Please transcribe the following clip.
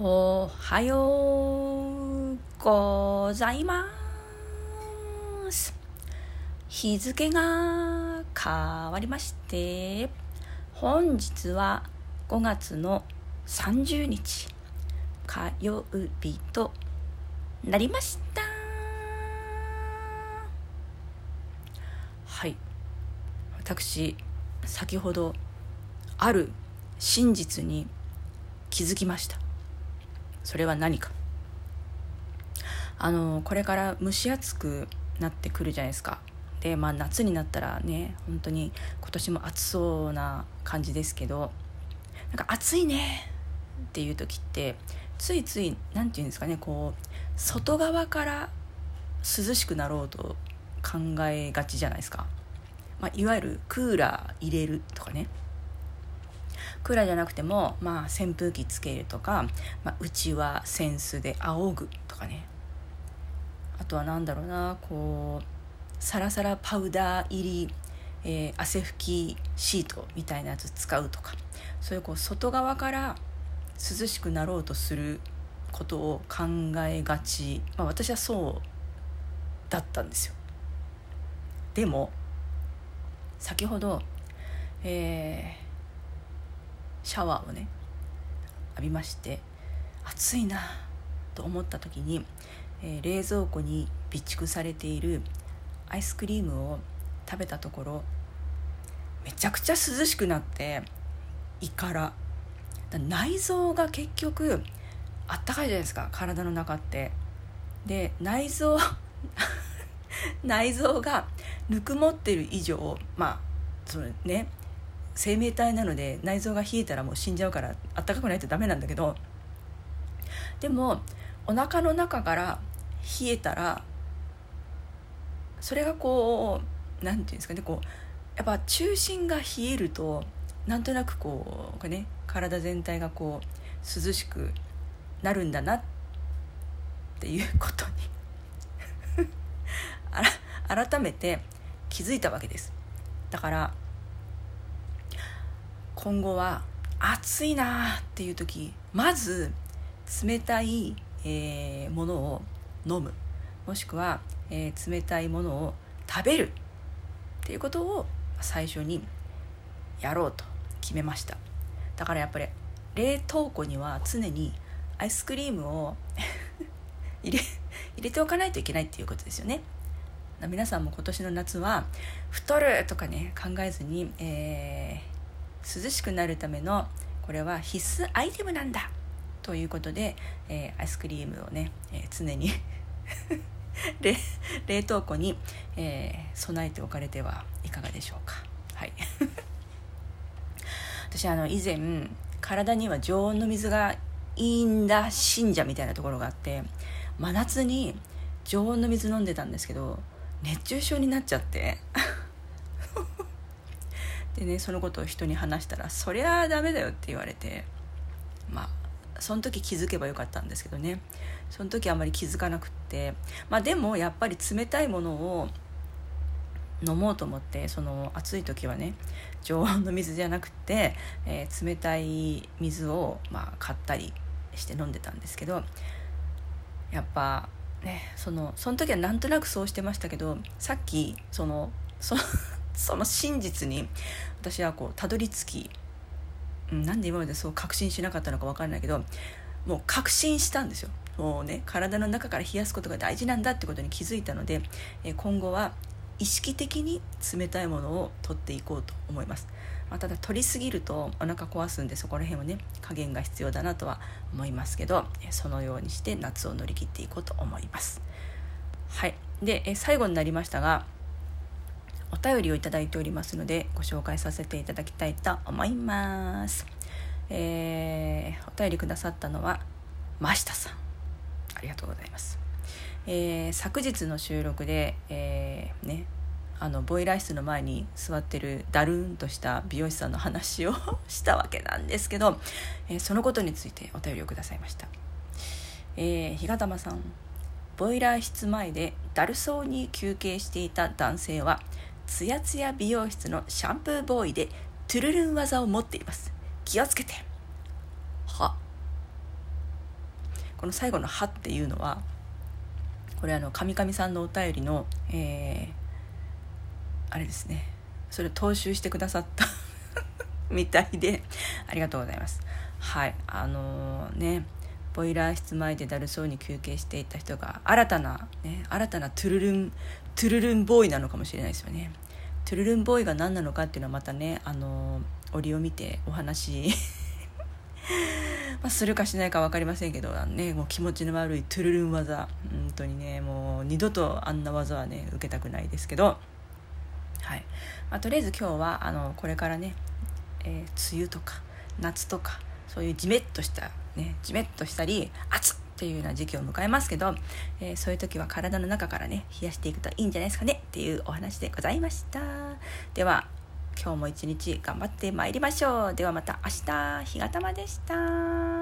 おはようございます。日付が変わりまして、本日は5月の30日火曜日となりました。はい。私、先ほどある真実に気づきました。それは何か？あのこれから蒸し暑くなってくるじゃないですか。でまあ夏になったらね本当に今年も暑そうな感じですけどなんか暑いねっていう時ってついつい何て言うんですかねこう外側から涼しくなろうと考えがちじゃないですか、まあ、いわゆるクーラー入れるとかね。クーラーじゃなくても、まあ、扇風機つけるとか、まあ、うちは扇子で仰ぐとかね。あとは何だろうなこうサラサラパウダー入り、えー、汗拭きシートみたいなやつ使うとか。そういうこう外側から涼しくなろうとすることを考えがち、まあ、私はそうだったんですよ。でも先ほどえーシャワーをね浴びまして暑いなと思った時に、えー、冷蔵庫に備蓄されているアイスクリームを食べたところめちゃくちゃ涼しくなって胃から。内臓が結局あったかいじゃないですか体の中って。で内臓 内臓がぬくもってる以上まあそのね生命体なので内臓が冷えたらもう死んじゃうからあったかくないとダメなんだけどでもお腹の中から冷えたらそれがこう何て言うんですかねこうやっぱ中心が冷えるとなんとなくこうね体全体がこう涼しくなるんだなっていうことに 改めて気づいたわけです。だから今後は暑いなっていう時まず冷たい、えー、ものを飲む。もしくは、えー、冷たいものを食べるっていうことを最初にやろうと決めました。だからやっぱり冷凍庫には常にアイスクリームを 入れ入れておかないといけないっていうことですよね。皆さんも今年の夏は太るとかね考えずに、えー、涼しくなるためのこれは必須アイテムなんだということで、えー、アイスクリームをね、えー、常に 冷冷凍庫に、えー、備えておかれてはいかがでしょうか。はい。私あの以前体には常温の水がいいんだ信者みたいなところがあって真夏に常温の水飲んでたんですけど熱中症になっちゃってでねそのことを人に話したら「そりゃダメだよ」って言われてまあその時気づけばよかったんですけどね。その時あんまり気づかなくって。まあでもやっぱり冷たいものを飲もうと思ってその暑い時はね常温の水じゃなくて、えー、冷たい水を、まあ、買ったりして飲んでたんですけどやっぱねそのその時はなんとなくそうしてましたけどさっきそのそその真実に私はこうたどり着き、うん、なんで今までそう確信しなかったのか分かんないけどもう確信したんですよ。もうね体の中から冷やすことが大事なんだってことに気づいたので、え今後は意識的に冷たいものを取っていこうと思います、まあ、ただ取りすぎるとお腹壊すんでそこら辺はね加減が必要だなとは思いますけどそのようにして夏を乗り切っていこうと思います。はい。で最後になりましたがお便りをいただいておりますのでご紹介させていただきたいと思います。えー、お便りくださったのは真下さん。ありがとうございます。えー、昨日の収録で、えー、ねあのボイラー室の前に座ってるだるんとした美容師さんの話を したわけなんですけど、えー、そのことについてお便りをくださいました、えー、日が玉さん。ボイラー室前でだるそうに休憩していた男性はつやつや美容室のシャンプーボーイでトゥルルン技を持っています。気をつけて。は。この最後の「は」っていうのはこれあの神々さんのお便りの、えー、あれですね。それを踏襲してくださった みたいでありがとうございます。はい。あのー、ね。ボイラー室前でだるそうに休憩していた人が新たな、ね、新たなトゥルルントゥルルンボーイなのかもしれないですよね。トゥルルンボーイが何なのかっていうのはまたねあの折を見てお話 まするかしないか分かりませんけどねもう気持ちの悪いトゥルルン技。本当にねもう二度とあんな技はね受けたくないですけど。はい、まあ、とりあえず今日はあのこれからね、えー、梅雨とか夏とかそういうジメッとしたねジメッとしたり暑っていうような時期を迎えますけど、えー、そういう時は体の中からね冷やしていくといいんじゃないですかねっていうお話でございました。では今日も一日頑張ってまいりましょう。ではまた明日日がたまでした。